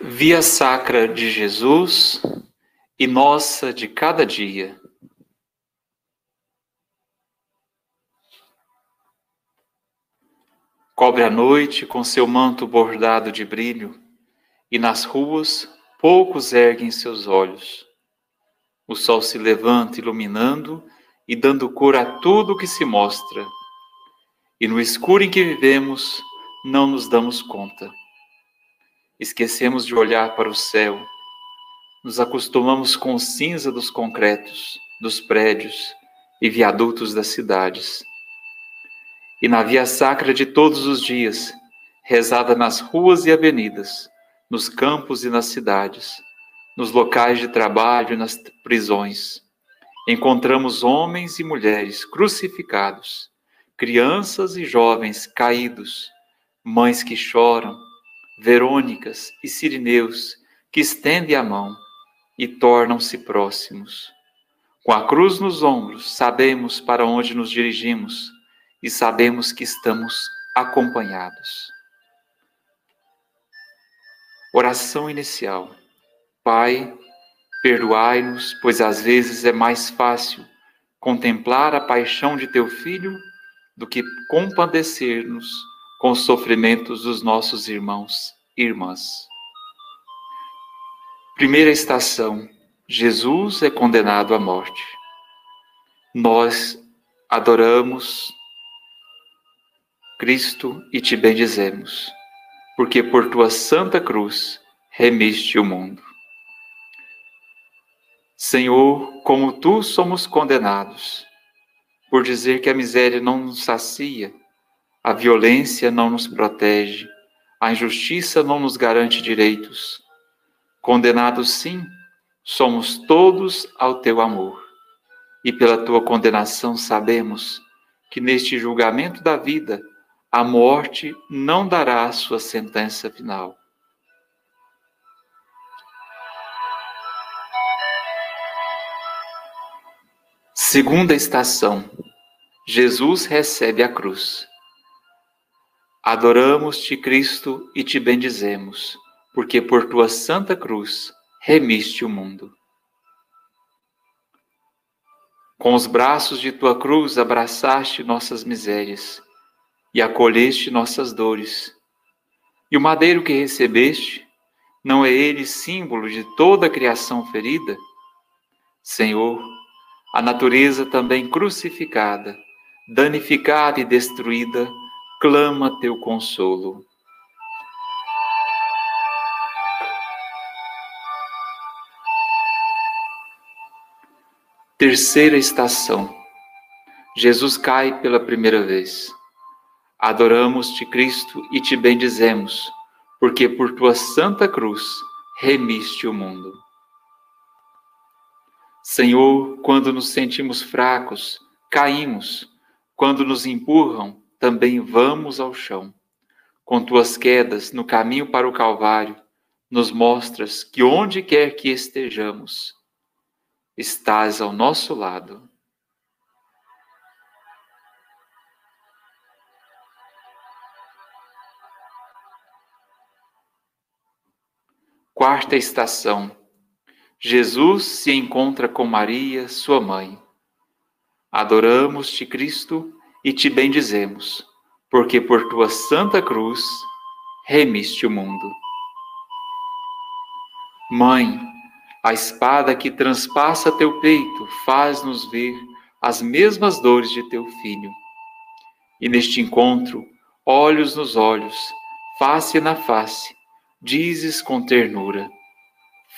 Via Sacra de Jesus e nossa de cada dia. Cobre a noite com seu manto bordado de brilho, e nas ruas poucos erguem seus olhos. O sol se levanta iluminando e dando cor a tudo que se mostra. E no escuro em que vivemos, não nos damos conta. Esquecemos de olhar para o céu. Nos acostumamos com cinza dos concretos, dos prédios e viadutos das cidades. E na via sacra de todos os dias, rezada nas ruas e avenidas, nos campos e nas cidades, nos locais de trabalho e nas prisões, encontramos homens e mulheres crucificados, crianças e jovens caídos, mães que choram, Verônicas e Sirineus que estendem a mão e tornam-se próximos. Com a cruz nos ombros, sabemos para onde nos dirigimos e sabemos que estamos acompanhados. Oração inicial. Pai, perdoai-nos, pois às vezes é mais fácil contemplar a paixão de teu filho do que compadecer-nos com os sofrimentos dos nossos irmãos e irmãs. Primeira estação: Jesus é condenado à morte. Nós adoramos Cristo e te bendizemos, porque por tua santa cruz remiste o mundo. Senhor, como tu somos condenados, por dizer que a miséria não nos sacia a violência não nos protege, a injustiça não nos garante direitos. Condenados, sim, somos todos ao teu amor. E pela tua condenação sabemos que neste julgamento da vida, a morte não dará a sua sentença final. Segunda estação: Jesus recebe a cruz. Adoramos-te, Cristo, e te bendizemos, porque por tua santa cruz remiste o mundo. Com os braços de tua cruz abraçaste nossas misérias e acolheste nossas dores. E o madeiro que recebeste, não é ele símbolo de toda a criação ferida? Senhor, a natureza também crucificada, danificada e destruída, clama teu consolo. Terceira estação. Jesus cai pela primeira vez. Adoramos-te, Cristo, e te bendizemos, porque por tua santa cruz remiste o mundo. Senhor, quando nos sentimos fracos, caímos, quando nos empurram, também vamos ao chão. Com tuas quedas no caminho para o Calvário, nos mostras que onde quer que estejamos, estás ao nosso lado. Quarta estação. Jesus se encontra com Maria, sua mãe. Adoramos-te, Cristo, e te bendizemos, porque por tua santa cruz remiste o mundo. Mãe, a espada que transpassa teu peito faz-nos ver as mesmas dores de teu filho. E neste encontro, olhos nos olhos, face na face, dizes com ternura: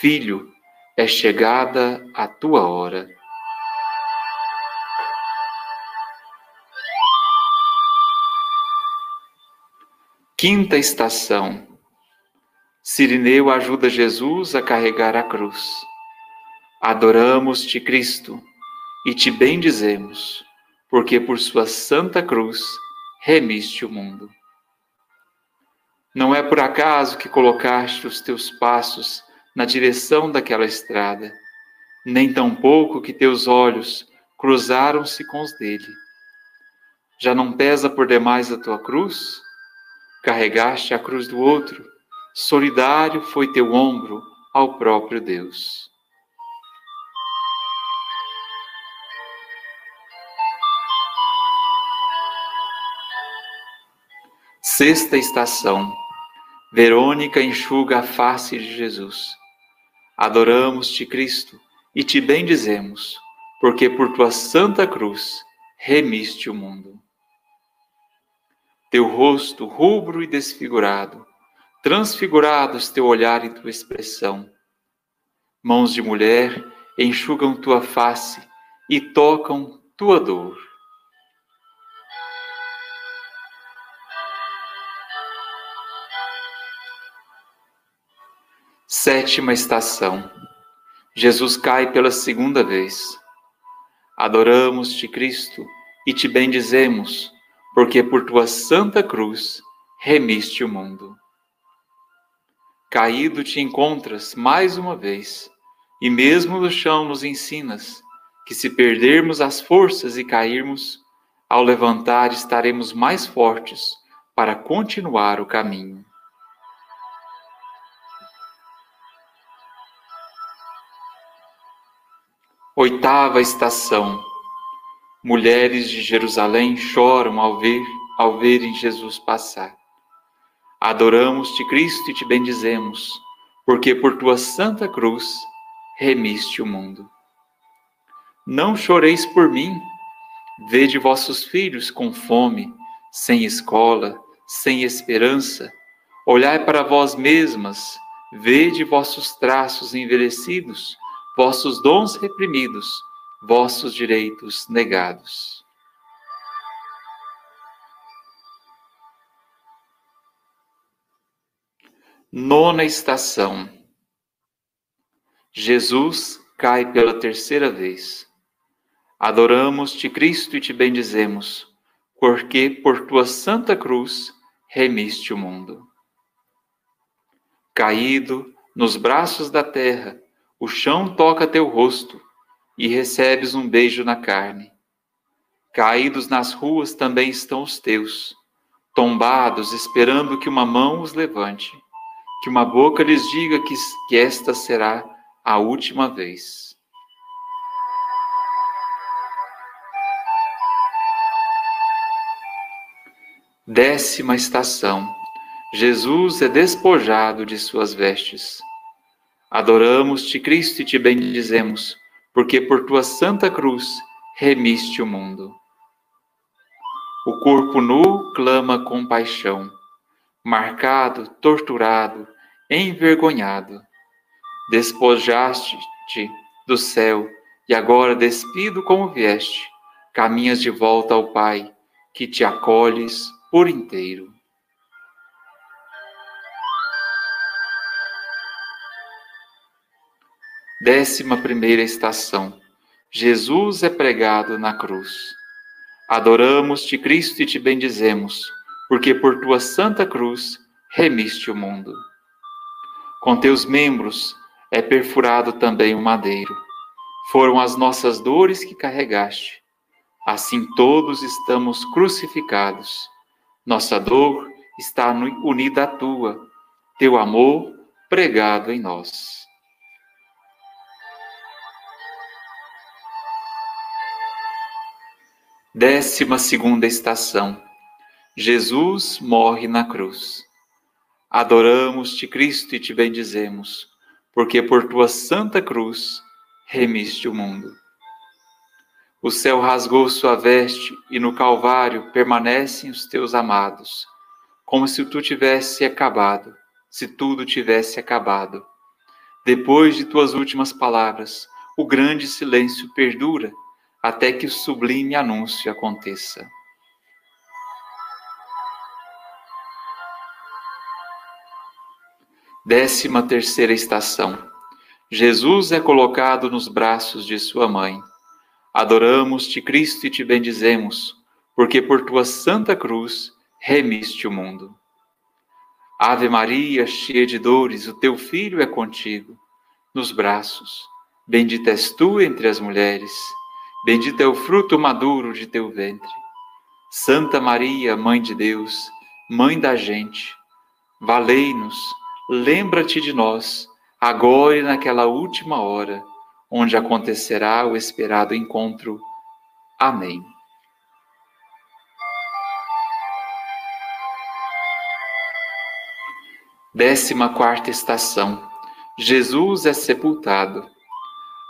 Filho, é chegada a tua hora. Quinta estação. Sirineu ajuda Jesus a carregar a cruz. Adoramos-te, Cristo, e te bendizemos, porque por sua santa cruz remiste o mundo. Não é por acaso que colocaste os teus passos na direção daquela estrada, nem tampouco que teus olhos cruzaram-se com os dele. Já não pesa por demais a tua cruz? Carregaste a cruz do outro, solidário foi teu ombro ao próprio Deus. Sexta estação. Verônica enxuga a face de Jesus. Adoramos-te, Cristo, e te bendizemos, porque por tua santa cruz remiste o mundo. Teu rosto rubro e desfigurado, transfigurados teu olhar e tua expressão. Mãos de mulher enxugam tua face e tocam tua dor. Sétima estação. Jesus cai pela segunda vez. Adoramos-te, Cristo, e te bendizemos, porque por tua santa cruz remiste o mundo. Caído te encontras mais uma vez, e mesmo no chão nos ensinas que se perdermos as forças e cairmos, ao levantar estaremos mais fortes para continuar o caminho. Oitava estação. Mulheres de Jerusalém choram ao ver ao verem Jesus passar. Adoramos-te, Cristo, e te bendizemos, porque por tua santa cruz remiste o mundo. Não choreis por mim, vede vossos filhos com fome, sem escola, sem esperança. Olhai para vós mesmas, vede vossos traços envelhecidos vossos dons reprimidos, vossos direitos negados. Nona estação. Jesus cai pela terceira vez. Adoramos-te, Cristo, e te bendizemos, porque por tua santa cruz remiste o mundo. Caído nos braços da terra, o chão toca teu rosto e recebes um beijo na carne. Caídos nas ruas também estão os teus, tombados, esperando que uma mão os levante, que uma boca lhes diga que, que esta será a última vez. Décima estação. Jesus é despojado de suas vestes. Adoramos-te, Cristo, e te bendizemos, porque por tua santa cruz remiste o mundo. O corpo nu clama compaixão, marcado, torturado, envergonhado. Despojaste-te do céu e agora, despido como vieste, caminhas de volta ao Pai, que te acolhes por inteiro. Décima primeira estação. Jesus é pregado na cruz. Adoramos-te, Cristo, e te bendizemos, porque por tua santa cruz remiste o mundo. Com teus membros é perfurado também o madeiro. Foram as nossas dores que carregaste. Assim todos estamos crucificados. Nossa dor está unida à tua, teu amor pregado em nós. Décima segunda estação. Jesus morre na cruz. Adoramos-te, Cristo, e te bendizemos, porque por tua santa cruz remiste o mundo. O céu rasgou sua veste e no Calvário permanecem os teus amados, como se tu tivesse acabado, se tudo tivesse acabado. Depois de tuas últimas palavras, o grande silêncio perdura até que o sublime anúncio aconteça. Décima terceira estação. Jesus é colocado nos braços de sua mãe. Adoramos-te, Cristo, e te bendizemos, porque por tua santa cruz remiste o mundo. Ave Maria, cheia de dores, o teu filho é contigo, nos braços. Bendita és tu entre as mulheres Bendito é o fruto maduro de teu ventre. Santa Maria, Mãe de Deus, Mãe da gente, valei-nos, lembra-te de nós, agora e naquela última hora, onde acontecerá o esperado encontro. Amém. Décima quarta estação. Jesus é sepultado.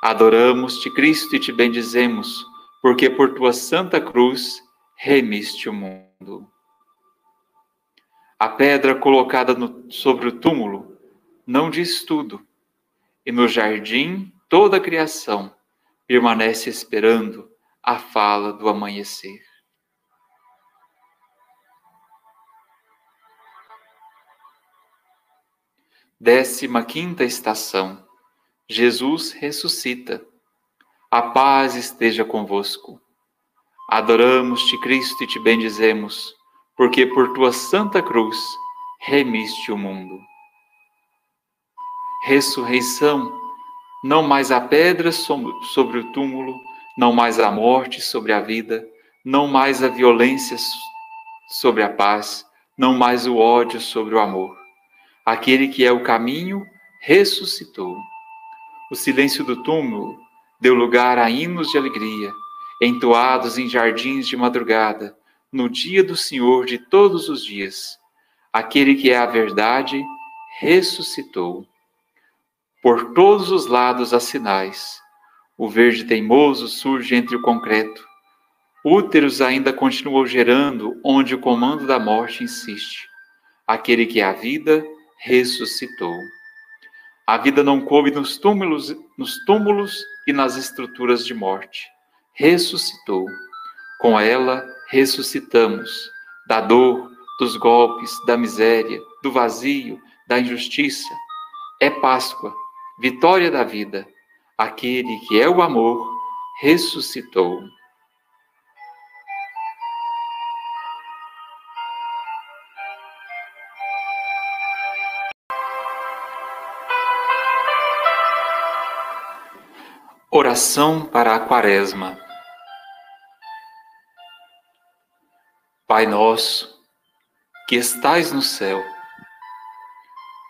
Adoramos-te, Cristo, e te bendizemos, porque por tua santa cruz remiste o mundo. A pedra colocada no, sobre o túmulo não diz tudo, e no jardim toda a criação permanece esperando a fala do amanhecer. Décima quinta estação. Jesus ressuscita. A paz esteja convosco. Adoramos-te, Cristo, e te bendizemos, porque por tua santa cruz remiste o mundo. Ressurreição, não mais a pedra sobre o túmulo, não mais a morte sobre a vida, não mais a violência sobre a paz, não mais o ódio sobre o amor. Aquele que é o caminho ressuscitou. O silêncio do túmulo deu lugar a hinos de alegria entoados em jardins de madrugada, no dia do Senhor de todos os dias. Aquele que é a verdade ressuscitou. Por todos os lados há sinais. O verde teimoso surge entre o concreto. Úteros ainda continuou gerando onde o comando da morte insiste. Aquele que é a vida ressuscitou. A vida não coube nos túmulos, nos túmulos e nas estruturas de morte ressuscitou. Com ela ressuscitamos da dor, dos golpes, da miséria, do vazio, da injustiça. É Páscoa, vitória da vida. Aquele que é o amor ressuscitou. Oração para a Quaresma. Pai nosso, que estais no céu,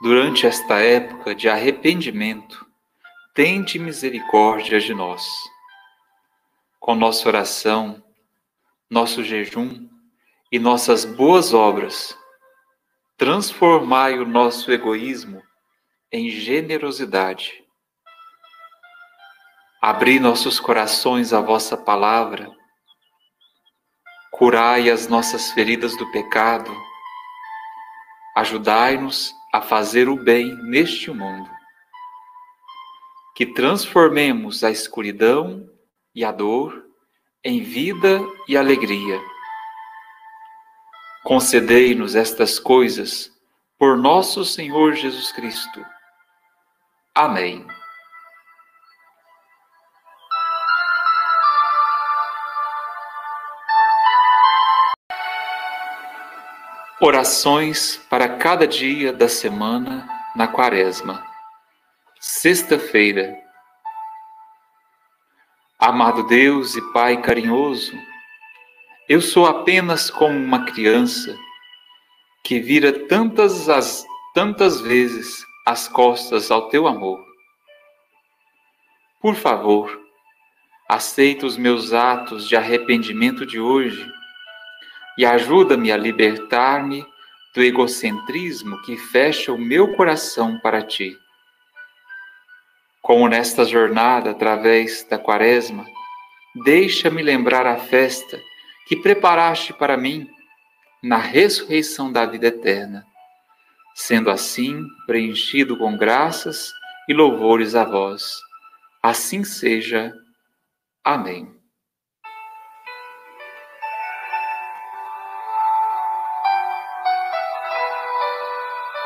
durante esta época de arrependimento, tende misericórdia de nós. Com nossa oração, nosso jejum e nossas boas obras, transformai o nosso egoísmo em generosidade. Abri nossos corações à vossa palavra curai as nossas feridas do pecado, ajudai-nos a fazer o bem neste mundo. Que transformemos a escuridão e a dor em vida e alegria. Concedei-nos estas coisas por nosso Senhor Jesus Cristo. Amém. Orações para cada dia da semana na Quaresma. Sexta-feira. Amado Deus e Pai carinhoso, eu sou apenas como uma criança que vira tantas as tantas vezes as costas ao teu amor. Por favor, aceita os meus atos de arrependimento de hoje e ajuda-me a libertar-me do egocentrismo que fecha o meu coração para ti. Como nesta jornada através da Quaresma, deixa-me lembrar a festa que preparaste para mim na ressurreição da vida eterna, sendo assim preenchido com graças e louvores a vós. Assim seja. Amém.